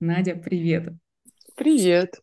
Надя, привет! Привет!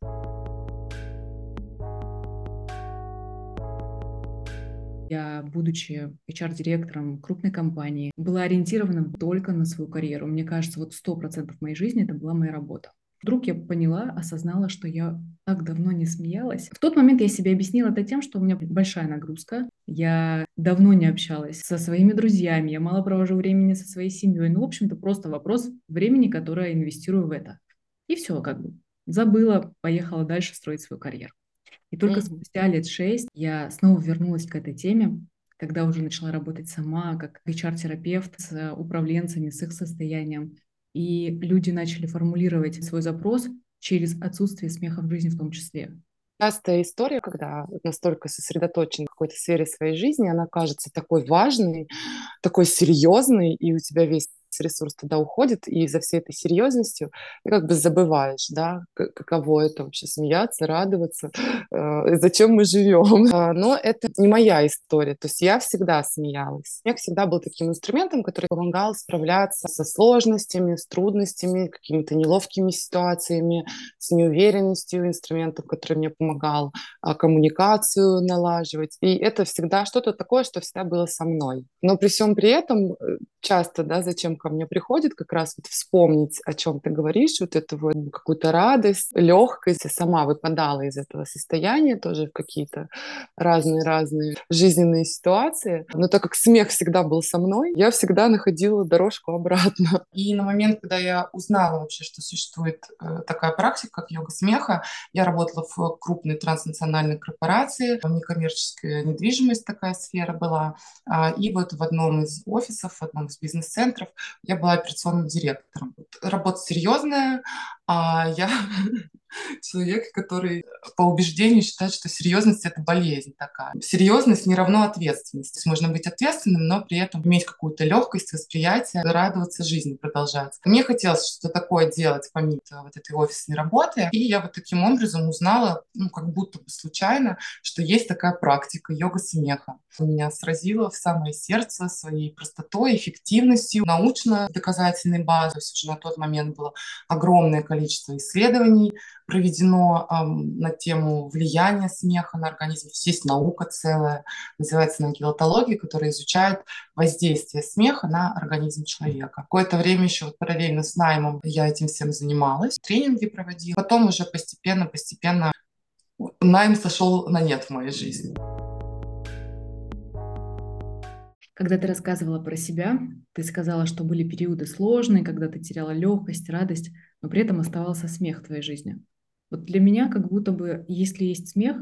Я, будучи HR-директором крупной компании, была ориентирована только на свою карьеру. Мне кажется, вот сто процентов моей жизни это была моя работа. Вдруг я поняла, осознала, что я так давно не смеялась. В тот момент я себе объяснила это тем, что у меня большая нагрузка. Я давно не общалась со своими друзьями, я мало провожу времени со своей семьей. Ну, в общем-то, просто вопрос времени, которое я инвестирую в это. И все, как бы забыла, поехала дальше строить свою карьеру. И только mm-hmm. спустя лет шесть я снова вернулась к этой теме, когда уже начала работать сама, как HR-терапевт с управленцами, с их состоянием, и люди начали формулировать свой запрос через отсутствие смеха в жизни в том числе. Частая история, когда настолько сосредоточен в какой-то сфере своей жизни, она кажется такой важной, такой серьезной, и у тебя весь ресурс туда уходит, и за всей этой серьезностью ты как бы забываешь, да, каково это вообще смеяться, радоваться, э, зачем мы живем. А, но это не моя история, то есть я всегда смеялась. Смех всегда был таким инструментом, который помогал справляться со сложностями, с трудностями, какими-то неловкими ситуациями, с неуверенностью, инструментом, который мне помогал а, коммуникацию налаживать. И это всегда что-то такое, что всегда было со мной. Но при всем при этом э, часто, да, зачем ко мне приходит, как раз вот вспомнить, о чем ты говоришь, вот эту вот какую-то радость, легкость. Я сама выпадала из этого состояния тоже в какие-то разные-разные жизненные ситуации. Но так как смех всегда был со мной, я всегда находила дорожку обратно. И на момент, когда я узнала вообще, что существует э, такая практика, как йога смеха, я работала в крупной транснациональной корпорации, некоммерческая недвижимость такая сфера была. А, и вот в одном из офисов, в одном из из бизнес-центров, я была операционным директором. Работа серьезная, а я человек, который по убеждению считает, что серьезность — это болезнь такая. Серьезность не равно ответственность. Можно быть ответственным, но при этом иметь какую-то легкость, восприятие, радоваться жизни, продолжать. Мне хотелось что-то такое делать помимо вот этой офисной работы, и я вот таким образом узнала, ну, как будто бы случайно, что есть такая практика йога смеха. Меня сразило в самое сердце своей простотой, эффективностью, научно-доказательной базой. Уже на тот момент было огромное количество исследований, проведено эм, на тему влияния смеха на организм. Есть наука целая, называется нагилотология, которая изучает воздействие смеха на организм человека. Какое-то время еще вот параллельно с наймом я этим всем занималась, тренинги проводила. Потом уже постепенно-постепенно найм сошел на нет в моей жизни. Когда ты рассказывала про себя, ты сказала, что были периоды сложные, когда ты теряла легкость, радость, но при этом оставался смех в твоей жизни. Вот для меня как будто бы, если есть смех,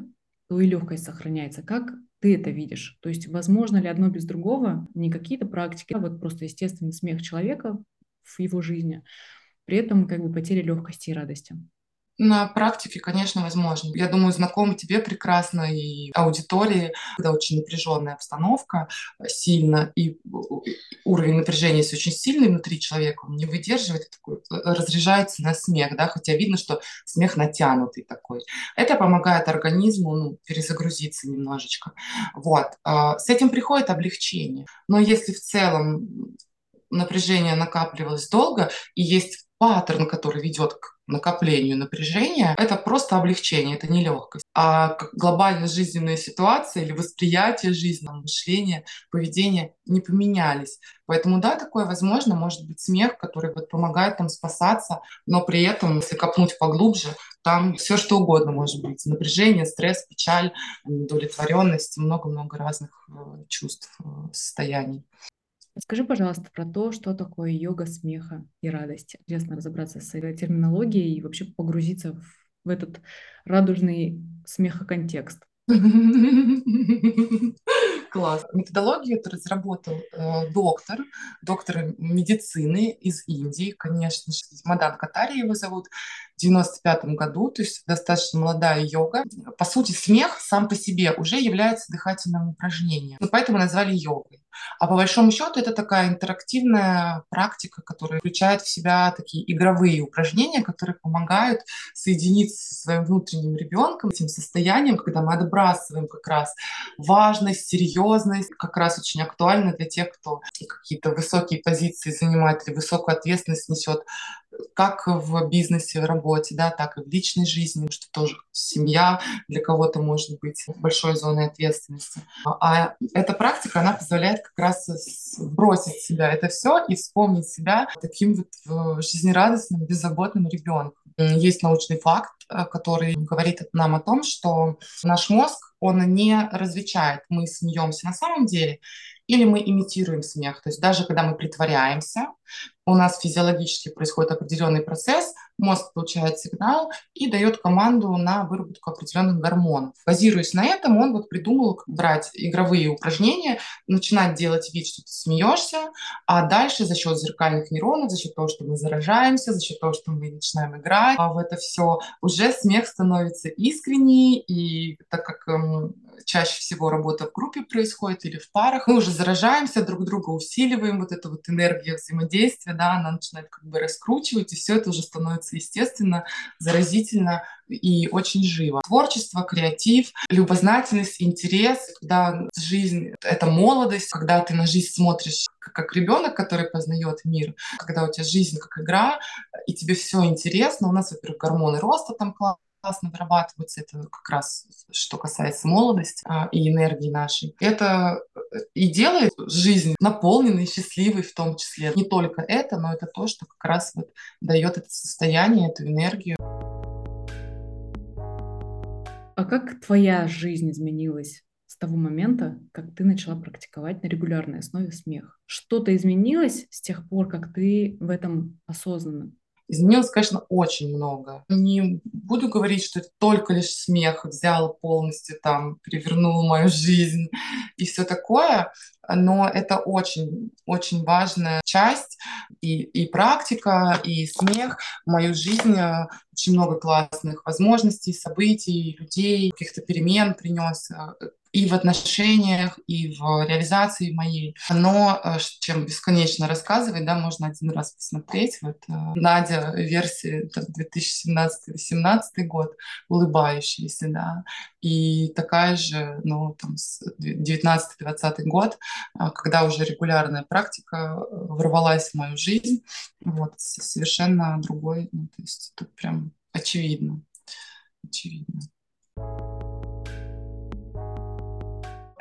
то и легкость сохраняется. Как ты это видишь? То есть возможно ли одно без другого, не какие-то практики, а вот просто естественный смех человека в его жизни, при этом как бы потеря легкости и радости? На практике, конечно, возможно. Я думаю, знакомо тебе прекрасно и аудитории, когда очень напряженная обстановка сильно, и уровень напряжения есть очень сильный внутри человека, он не выдерживает, такой, разряжается на смех, да, хотя видно, что смех натянутый такой. Это помогает организму ну, перезагрузиться немножечко. Вот. А, с этим приходит облегчение. Но если в целом напряжение накапливалось долго, и есть паттерн, который ведет к накоплению напряжения, это просто облегчение, это не легкость. А глобальная жизненная ситуация или восприятие жизни, мышление, поведение не поменялись. Поэтому да, такое возможно, может быть смех, который вот помогает там спасаться, но при этом, если копнуть поглубже, там все что угодно может быть. Напряжение, стресс, печаль, удовлетворенность, много-много разных э, чувств, э, состояний. Скажи, пожалуйста, про то, что такое йога смеха и радости. Интересно разобраться с этой терминологией и вообще погрузиться в, в этот радужный смехоконтекст. Класс. Методологию это разработал э, доктор, доктор медицины из Индии, конечно же, Мадан Катари его зовут, в 95 году, то есть достаточно молодая йога. По сути, смех сам по себе уже является дыхательным упражнением, ну, поэтому назвали йогой. А по большому счету это такая интерактивная практика, которая включает в себя такие игровые упражнения, которые помогают соединиться со своим внутренним ребенком, этим состоянием, когда мы отбрасываем как раз важность, серьезность, как раз очень актуально для тех, кто какие-то высокие позиции занимает или высокую ответственность несет как в бизнесе, в работе, да, так и в личной жизни, что тоже семья для кого-то может быть большой зоной ответственности. А эта практика, она позволяет как раз бросить себя это все и вспомнить себя таким вот жизнерадостным, беззаботным ребенком. Есть научный факт, э, который говорит нам о том, что наш мозг, он не различает, мы смеемся на самом деле или мы имитируем смех. То есть даже когда мы притворяемся, у нас физиологически происходит определенный процесс, мозг получает сигнал и дает команду на выработку определенных гормонов. Базируясь на этом, он вот придумал брать игровые упражнения, начинать делать вид, что ты смеешься, а дальше за счет зеркальных нейронов, за счет того, что мы заражаемся, за счет того, что мы начинаем играть а в это все, уже смех становится искренний, и так как эм, чаще всего работа в группе происходит или в парах, мы уже заражаемся, друг друга усиливаем, вот эту вот энергию взаимодействия, да, она начинает как бы раскручивать, и все это уже становится естественно, заразительно и очень живо. Творчество, креатив, любознательность, интерес, когда жизнь — это молодость, когда ты на жизнь смотришь как ребенок, который познает мир, когда у тебя жизнь как игра, и тебе все интересно. У нас, во-первых, гормоны роста там классно классно вырабатываются. Это как раз что касается молодости а, и энергии нашей. Это э, и делает жизнь наполненной, счастливой в том числе. Не только это, но это то, что как раз вот дает это состояние, эту энергию. А как твоя жизнь изменилась с того момента, как ты начала практиковать на регулярной основе смех? Что-то изменилось с тех пор, как ты в этом осознанно? Изменилось, конечно, очень много. Не буду говорить, что это только лишь смех взял полностью там, перевернул мою жизнь и все такое, но это очень, очень важная часть и, и практика, и смех в мою жизнь. Э, очень много классных возможностей, событий, людей, каких-то перемен принес э, и в отношениях, и в реализации моей. Но э, чем бесконечно рассказывать, да, можно один раз посмотреть. Вот э, Надя версии 2017-2018 год, улыбающаяся, да, и такая же, ну, там, 19-20 год, э, когда уже регулярная практика ворвалась в мою жизнь, вот, совершенно другой, ну, то есть тут прям очевидно, очевидно.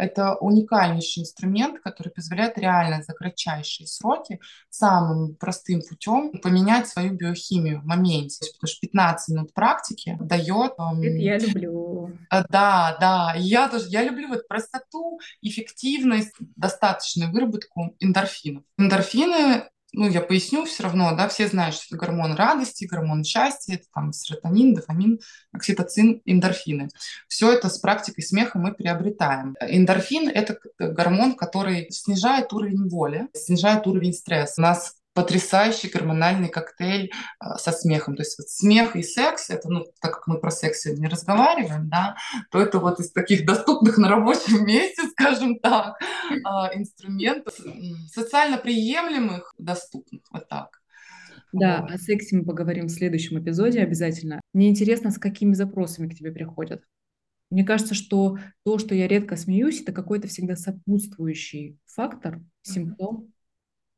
Это уникальнейший инструмент, который позволяет реально за кратчайшие сроки самым простым путем поменять свою биохимию в моменте. Потому что 15 минут практики дает... Это я люблю. Э, да, да. Я тоже. Я люблю вот простоту, эффективность, достаточную выработку эндорфинов. Эндорфины ну, я поясню все равно, да, все знают, что это гормон радости, гормон счастья, это там серотонин, дофамин, окситоцин, эндорфины. Все это с практикой смеха мы приобретаем. Эндорфин – это гормон, который снижает уровень боли, снижает уровень стресса. Нас потрясающий гормональный коктейль э, со смехом. То есть вот смех и секс, это, ну, так как мы про секс сегодня разговариваем, да, то это вот из таких доступных на рабочем месте, скажем так, э, инструментов, социально приемлемых, доступных, вот так. Да, о сексе мы поговорим в следующем эпизоде обязательно. Мне интересно, с какими запросами к тебе приходят. Мне кажется, что то, что я редко смеюсь, это какой-то всегда сопутствующий фактор, симптом,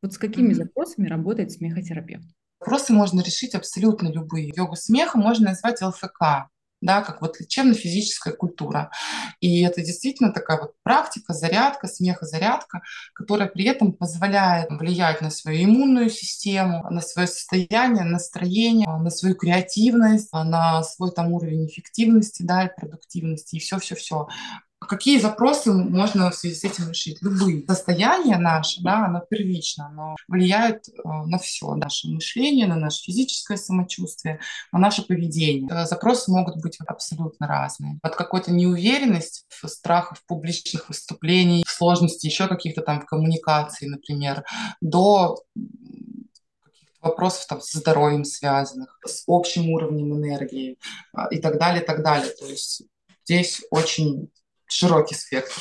вот с какими mm-hmm. запросами работает смехотерапевт? Вопросы можно решить абсолютно любые. Йогу смеха можно назвать ЛФК, да, как вот лечебно-физическая культура. И это действительно такая вот практика, зарядка, смехозарядка, которая при этом позволяет влиять на свою иммунную систему, на свое состояние, настроение, на свою креативность, на свой там уровень эффективности, да, и продуктивности, и все-все-все. Какие запросы можно в связи с этим решить? Любые. Состояние наше, да, оно первично, оно влияет э, на все. Наше мышление, на наше физическое самочувствие, на наше поведение. Э, запросы могут быть абсолютно разные. От какой-то неуверенности, страхов публичных выступлений, сложностей еще каких-то там в коммуникации, например, до вопросов там со здоровьем связанных, с общим уровнем энергии э, и так далее, и так далее. То есть здесь очень широкий спектр.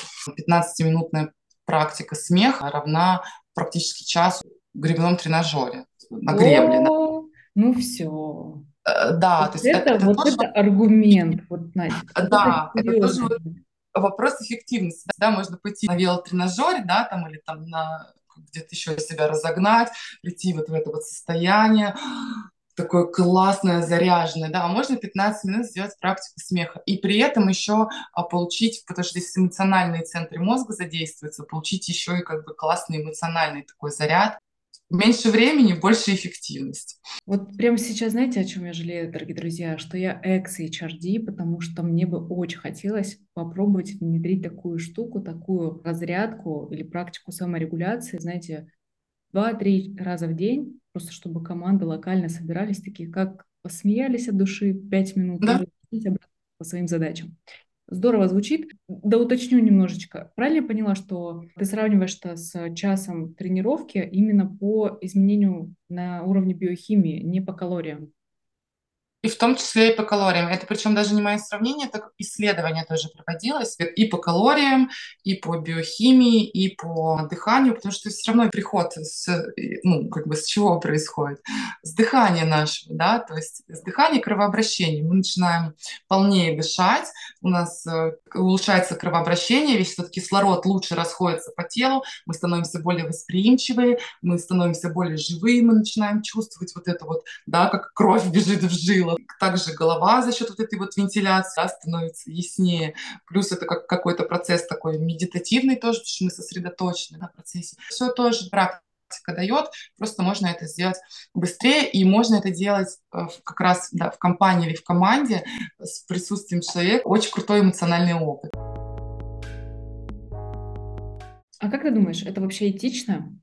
15-минутная практика смеха равна практически часу в гребном тренажере на гребле. О, ну все. Э, да, вот то есть это, это, вот тоже... это аргумент, вот, Настя. Да, это, это тоже вот вопрос эффективности. Да, можно пойти на велотренажере, да, там или там на где-то еще себя разогнать, прийти вот в это вот состояние, такое классное, заряженное, да, а можно 15 минут сделать практику смеха. И при этом еще а, получить, потому что здесь эмоциональные центры мозга задействуются, получить еще и как бы классный эмоциональный такой заряд. Меньше времени, больше эффективность. Вот прямо сейчас, знаете, о чем я жалею, дорогие друзья? Что я экс-HRD, потому что мне бы очень хотелось попробовать внедрить такую штуку, такую разрядку или практику саморегуляции, знаете, два-три раза в день, просто чтобы команды локально собирались, такие как посмеялись от души пять минут, да. по своим задачам. Здорово звучит. Да уточню немножечко. Правильно я поняла, что ты сравниваешь это с часом тренировки именно по изменению на уровне биохимии, не по калориям? И в том числе и по калориям. Это причем даже не мое сравнение, это исследование тоже проводилось и по калориям, и по биохимии, и по дыханию, потому что все равно приход с, ну, как бы с чего происходит? С дыхания нашего, да, то есть с дыхания кровообращения. Мы начинаем полнее дышать, у нас э, улучшается кровообращение, весь этот кислород лучше расходится по телу, мы становимся более восприимчивые, мы становимся более живые, мы начинаем чувствовать вот это вот, да, как кровь бежит в также голова за счет вот этой вот вентиляции да, становится яснее. Плюс это как какой-то процесс такой медитативный тоже, потому что мы сосредоточены на процессе. Все тоже практика дает, просто можно это сделать быстрее, и можно это делать э, как раз да, в компании или в команде с присутствием человека. Очень крутой эмоциональный опыт. А как ты думаешь, это вообще этично?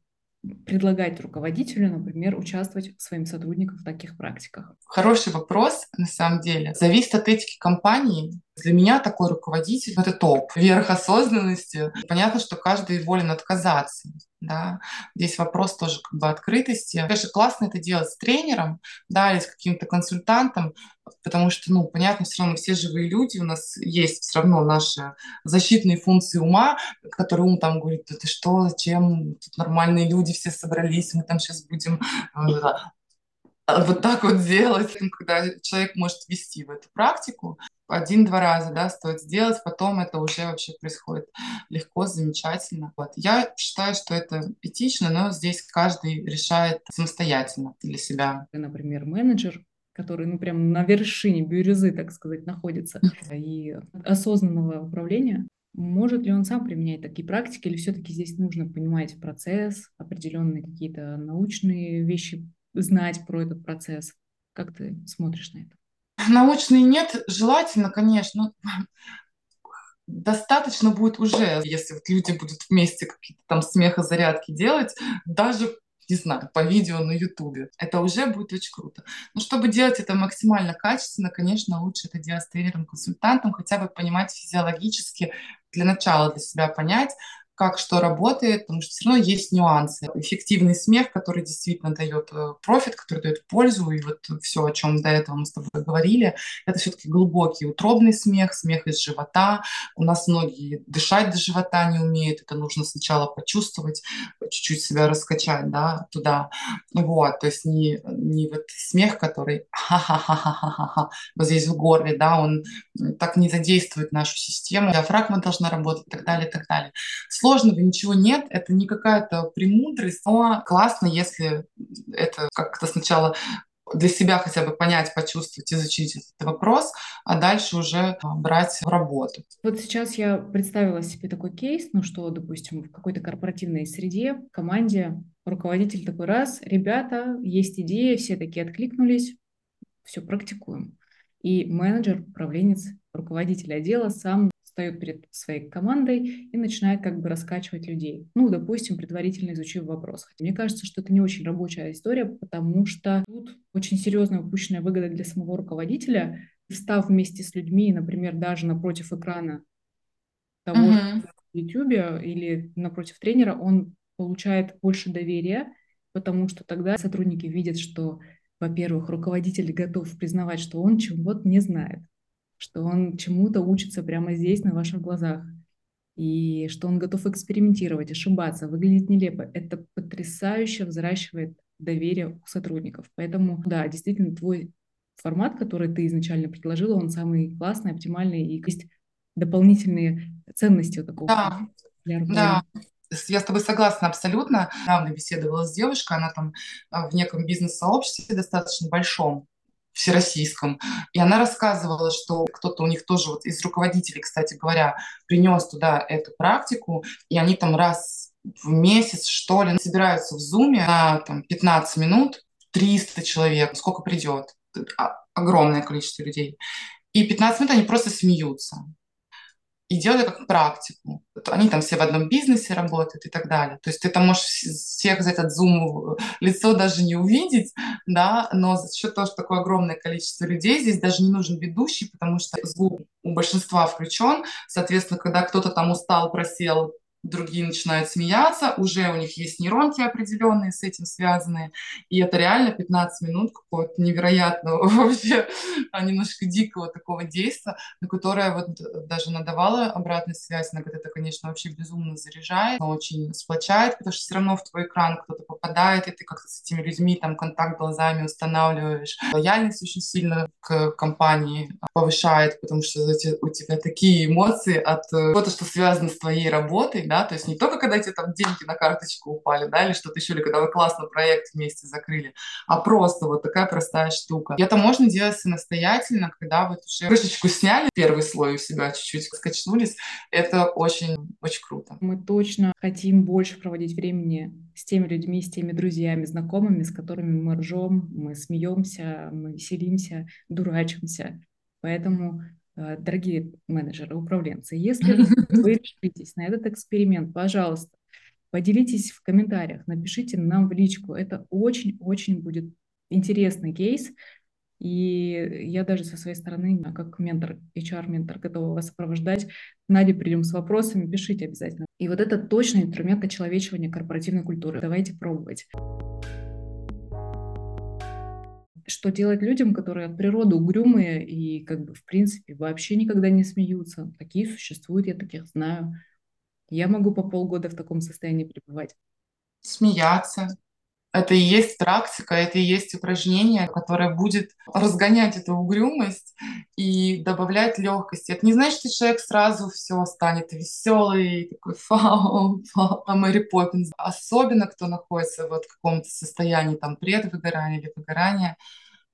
Предлагать руководителю, например, участвовать своим сотрудникам в таких практиках? Хороший вопрос, на самом деле. Зависит от этики компании. Для меня такой руководитель — это топ. Верх осознанности. Понятно, что каждый волен отказаться. Да? Здесь вопрос тоже как бы открытости. Конечно, классно это делать с тренером, да, или с каким-то консультантом, потому что, ну, понятно, все равно все живые люди, у нас есть все равно наши защитные функции ума, которые ум там говорит, да ты что, зачем, тут нормальные люди все собрались, мы там сейчас будем э, вот так вот делать, когда человек может вести в эту практику. Один-два раза, да, стоит сделать, потом это уже вообще происходит легко, замечательно. Вот. Я считаю, что это этично, но здесь каждый решает самостоятельно для себя. Например, менеджер который, ну, прям на вершине бирюзы, так сказать, находится, и осознанного управления, может ли он сам применять такие практики, или все-таки здесь нужно понимать процесс, определенные какие-то научные вещи, знать про этот процесс? Как ты смотришь на это? Научные нет, желательно, конечно. Достаточно будет уже, если вот люди будут вместе какие-то там смехозарядки делать, даже не знаю, по видео на Ютубе. Это уже будет очень круто. Но чтобы делать это максимально качественно, конечно, лучше это делать с тренером-консультантом, хотя бы понимать физиологически, для начала для себя понять, как что работает, потому что все равно есть нюансы. Эффективный смех, который действительно дает э, профит, который дает пользу, и вот все, о чем до этого мы с тобой говорили, это все-таки глубокий утробный смех, смех из живота. У нас многие дышать до живота не умеют, это нужно сначала почувствовать, чуть-чуть себя раскачать, да, туда. Вот, то есть не, не вот смех, который ха-ха-ха-ха-ха-ха, вот здесь в горле, да, он так не задействует нашу систему, диафрагма должна работать и так далее, и так далее сложного ничего нет, это не какая-то премудрость, но классно, если это как-то сначала для себя хотя бы понять, почувствовать, изучить этот вопрос, а дальше уже а, брать в работу. Вот сейчас я представила себе такой кейс, ну что, допустим, в какой-то корпоративной среде, команде руководитель такой раз, ребята, есть идея, все такие откликнулись, все, практикуем. И менеджер, управленец, руководитель отдела сам встает перед своей командой и начинает как бы раскачивать людей. Ну, допустим, предварительно изучив вопрос. Хотя мне кажется, что это не очень рабочая история, потому что тут очень серьезная упущенная выгода для самого руководителя, встав вместе с людьми, например, даже напротив экрана того uh-huh. в YouTube или напротив тренера, он получает больше доверия, потому что тогда сотрудники видят, что, во-первых, руководитель готов признавать, что он чего-то не знает что он чему-то учится прямо здесь, на ваших глазах, и что он готов экспериментировать, ошибаться, выглядеть нелепо. Это потрясающе взращивает доверие у сотрудников. Поэтому, да, действительно, твой формат, который ты изначально предложила, он самый классный, оптимальный, и есть дополнительные ценности у такого да. для Да. Я с тобой согласна абсолютно. Недавно беседовала с девушкой, она там а, в неком бизнес-сообществе достаточно большом, всероссийском. И она рассказывала, что кто-то у них тоже вот из руководителей, кстати говоря, принес туда эту практику, и они там раз в месяц, что ли, собираются в зуме на там, 15 минут, 300 человек, сколько придет, огромное количество людей. И 15 минут они просто смеются и делали как практику. Они там все в одном бизнесе работают и так далее. То есть ты там можешь всех за этот зум лицо даже не увидеть, да, но за счет того, что такое огромное количество людей, здесь даже не нужен ведущий, потому что звук у большинства включен. Соответственно, когда кто-то там устал, просел, другие начинают смеяться, уже у них есть нейронки определенные с этим связанные, и это реально 15 минут какого-то невероятного вообще, а немножко дикого такого действия, на которое вот даже надавала обратную связь, на это, конечно, вообще безумно заряжает, но очень сплочает, потому что все равно в твой экран кто-то попадает, и ты как-то с этими людьми там контакт глазами устанавливаешь. Лояльность очень сильно к компании повышает, потому что у тебя такие эмоции от э, чего-то, что связано с твоей работой, да, то есть не только когда тебе там деньги на карточку упали, да, или что-то еще, или когда вы классно проект вместе закрыли, а просто вот такая простая штука. Это можно делать самостоятельно, когда вы уже крышечку сняли, первый слой у себя чуть-чуть скачнулись, это очень, очень круто. Мы точно хотим больше проводить времени с теми людьми, с теми друзьями, знакомыми, с которыми мы ржем, мы смеемся, мы веселимся, дурачимся. Поэтому дорогие менеджеры, управленцы, если вы решитесь на этот эксперимент, пожалуйста, поделитесь в комментариях, напишите нам в личку. Это очень-очень будет интересный кейс. И я даже со своей стороны, как ментор, HR-ментор, готова вас сопровождать. Надя, придем с вопросами, пишите обязательно. И вот это точно инструмент очеловечивания корпоративной культуры. Давайте пробовать что делать людям, которые от природы угрюмые и, как бы, в принципе, вообще никогда не смеются. Такие существуют, я таких знаю. Я могу по полгода в таком состоянии пребывать. Смеяться, это и есть практика, это и есть упражнение, которое будет разгонять эту угрюмость и добавлять легкости. Это не значит, что человек сразу все станет веселый, такой фау, фау, а Мэри Поппинс. Особенно, кто находится вот в каком-то состоянии там предвыгорания или выгорания,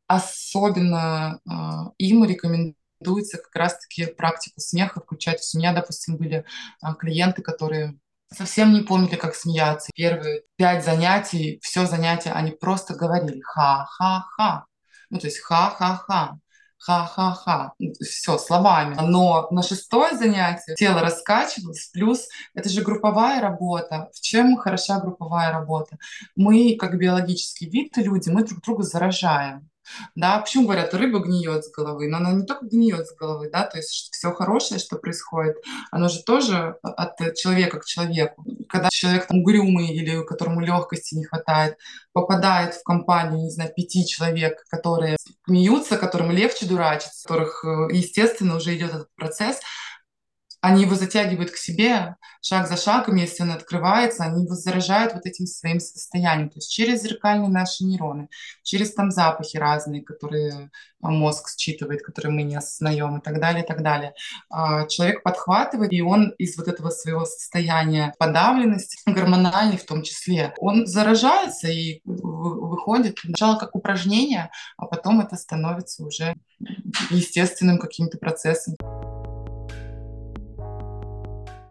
особенно э, им рекомендуется как раз-таки практику смеха включать. у меня, допустим, были э, клиенты, которые совсем не помнили, как смеяться. Первые пять занятий, все занятие, они просто говорили ха-ха-ха. Ну, то есть ха-ха-ха ха-ха-ха, все, словами. Но на шестое занятие тело раскачивалось, плюс это же групповая работа. В чем хороша групповая работа? Мы, как биологический вид, люди, мы друг друга заражаем. Да, почему говорят, рыба гниет с головы? Но она не только гниет с головы, да, то есть все хорошее, что происходит, оно же тоже от человека к человеку. Когда человек там угрюмый или которому легкости не хватает, попадает в компанию, не знаю, пяти человек, которые смеются, которым легче дурачиться, которых, э, естественно, уже идет этот процесс, они его затягивают к себе шаг за шагом, если он открывается, они его заражают вот этим своим состоянием, то есть через зеркальные наши нейроны, через там запахи разные, которые а, мозг считывает, которые мы не осознаем и так далее, и так далее. А, человек подхватывает, и он из вот этого своего состояния подавленности, гормональной в том числе, он заражается и выходит сначала как упражнение, а потом это становится уже естественным каким-то процессом.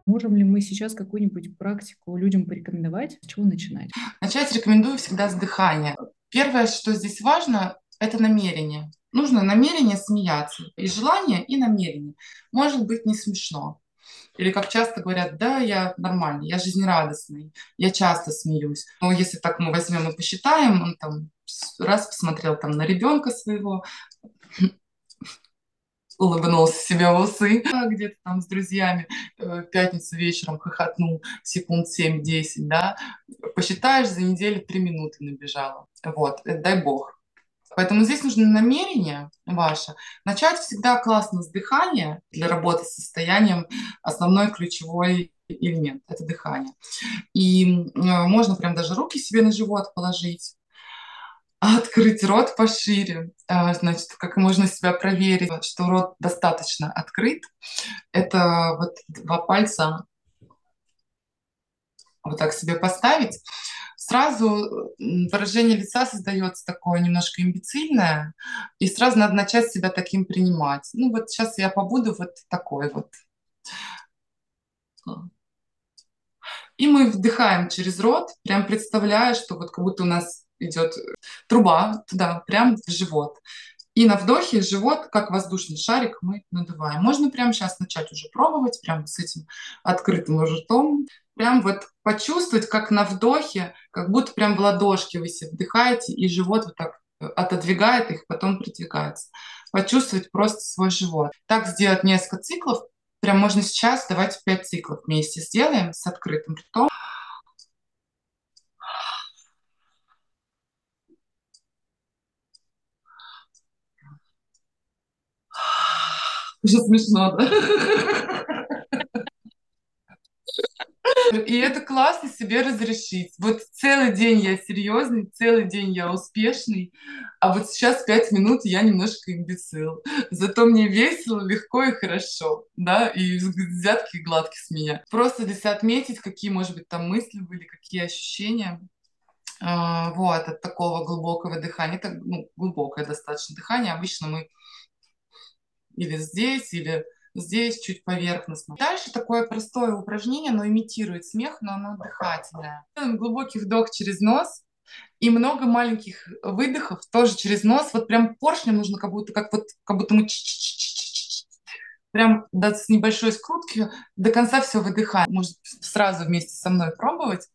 Можем ли мы сейчас какую-нибудь практику людям порекомендовать? С чего начинать? Начать рекомендую всегда с дыхания. Первое, что здесь важно, это намерение. Нужно намерение смеяться. И желание, и намерение. Может быть не смешно. Или как часто говорят, да, я нормальный, я жизнерадостный, я часто смеюсь. Но если так мы возьмем и посчитаем, он там раз посмотрел там на ребенка своего, улыбнулся себе в усы, где-то там с друзьями э, пятницу вечером хохотнул секунд 7-10, да, посчитаешь, за неделю 3 минуты набежало. Вот, это дай бог. Поэтому здесь нужно намерение ваше. Начать всегда классно с дыхания для работы с состоянием. Основной ключевой элемент – это дыхание. И э, можно прям даже руки себе на живот положить, открыть рот пошире. А, значит, как можно себя проверить, что рот достаточно открыт. Это вот два пальца вот так себе поставить, сразу выражение лица создается такое немножко имбецильное, и сразу надо начать себя таким принимать. Ну вот сейчас я побуду вот такой вот. И мы вдыхаем через рот, прям представляя, что вот как будто у нас идет труба туда, прям в живот. И на вдохе живот, как воздушный шарик, мы надуваем. Можно прямо сейчас начать уже пробовать, прямо с этим открытым ртом. Прям вот почувствовать, как на вдохе, как будто прям в ладошки вы себе вдыхаете, и живот вот так э, отодвигает их, потом придвигается. Почувствовать просто свой живот. Так сделать несколько циклов. Прям можно сейчас, давайте 5 циклов вместе сделаем с открытым ртом. Уже смешно, да? И это классно себе разрешить. Вот целый день я серьезный, целый день я успешный, а вот сейчас пять минут я немножко имбецил. Зато мне весело, легко и хорошо, да, и взятки гладкие с меня. Просто себя отметить, какие, может быть, там мысли были, какие ощущения. А, вот, от такого глубокого дыхания. Это ну, глубокое достаточно дыхание. Обычно мы или здесь, или здесь чуть поверхностно. Дальше такое простое упражнение, оно имитирует смех, но оно дыхательное. Делаем глубокий вдох через нос и много маленьких выдохов тоже через нос. Вот прям поршнем нужно как будто, как вот, как будто мы прям до, с небольшой скрутки до конца все выдыхаем. Может сразу вместе со мной пробовать.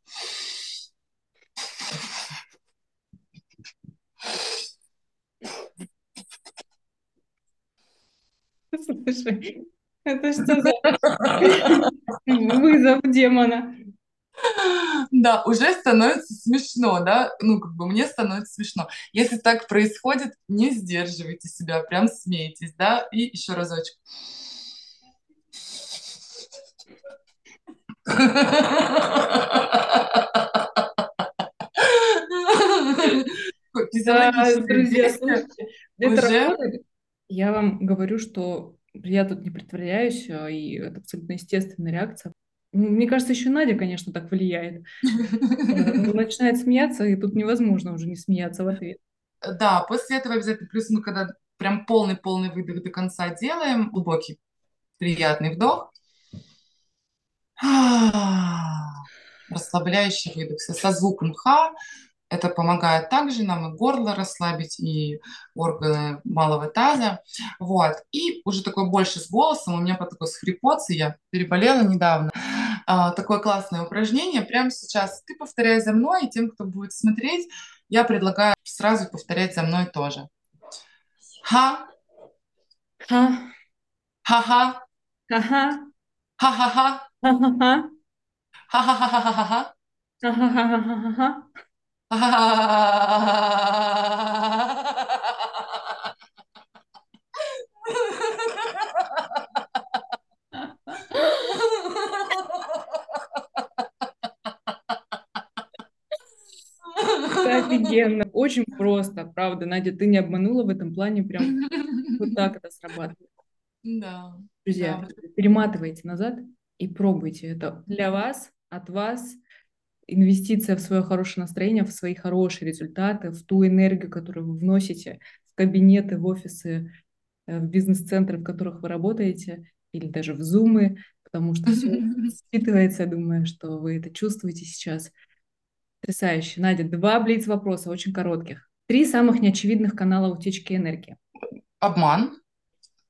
Слушай, это что за вызов демона? Да, уже становится смешно, да? Ну, как бы мне становится смешно. Если так происходит, не сдерживайте себя, прям смейтесь, да? И еще разочек. Друзья, слушайте, это работает. Я вам говорю, что я тут не притворяюсь, а, и это абсолютно естественная реакция. Мне кажется, еще Надя, конечно, так влияет. Начинает смеяться, и тут невозможно уже не смеяться в ответ. Да, после этого обязательно, плюс мы когда прям полный-полный выдох до конца делаем, глубокий, приятный вдох, расслабляющий выдох со звуком ха, это помогает также нам и горло расслабить, и органы малого таза. Вот. И уже такой больше с голосом, у меня по такой схрипоться, я переболела недавно. А, такое классное упражнение. Прямо сейчас ты повторяй за мной, и тем, кто будет смотреть, я предлагаю сразу повторять за мной тоже. Ха. Ха. Ха-ха. Ха-ха. Ха-ха-ха. Ха-ха-ха. Ха-ха-ха-ха-ха-ха. Ха-ха-ха-ха-ха. Офигенно. Очень просто, правда. Надя, ты не обманула в этом плане. Прям вот так это срабатывает. Да. Друзья, да. перематывайте назад и пробуйте. Это для вас, от вас – инвестиция в свое хорошее настроение, в свои хорошие результаты, в ту энергию, которую вы вносите в кабинеты, в офисы, э, в бизнес-центры, в которых вы работаете, или даже в зумы, потому что все считывается, я думаю, что вы это чувствуете сейчас. Потрясающе. Надя, два блиц вопроса, очень коротких. Три самых неочевидных канала утечки энергии. Обман,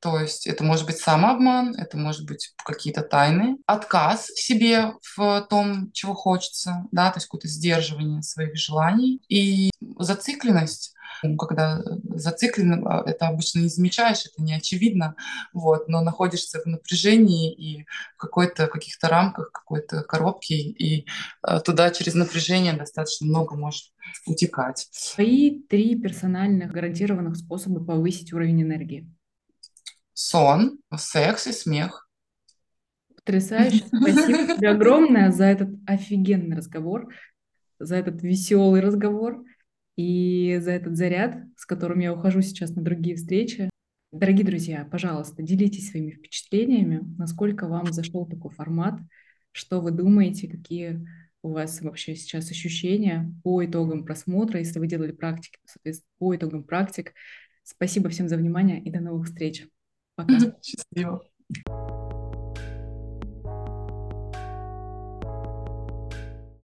то есть это может быть самообман, это может быть какие-то тайны, отказ в себе в том, чего хочется, да, то есть какое-то сдерживание своих желаний и зацикленность. Когда зациклен, а, это обычно не замечаешь, это не очевидно, вот, но находишься в напряжении и в какой-то каких-то рамках, какой-то коробке, и э, туда через напряжение достаточно много может утекать. Свои три персональных гарантированных способа повысить уровень энергии сон, секс и смех. Потрясающе. Спасибо тебе огромное за этот офигенный разговор, за этот веселый разговор и за этот заряд, с которым я ухожу сейчас на другие встречи. Дорогие друзья, пожалуйста, делитесь своими впечатлениями, насколько вам зашел такой формат, что вы думаете, какие у вас вообще сейчас ощущения по итогам просмотра, если вы делали практики, соответственно, по итогам практик. Спасибо всем за внимание и до новых встреч. わかりましたよ。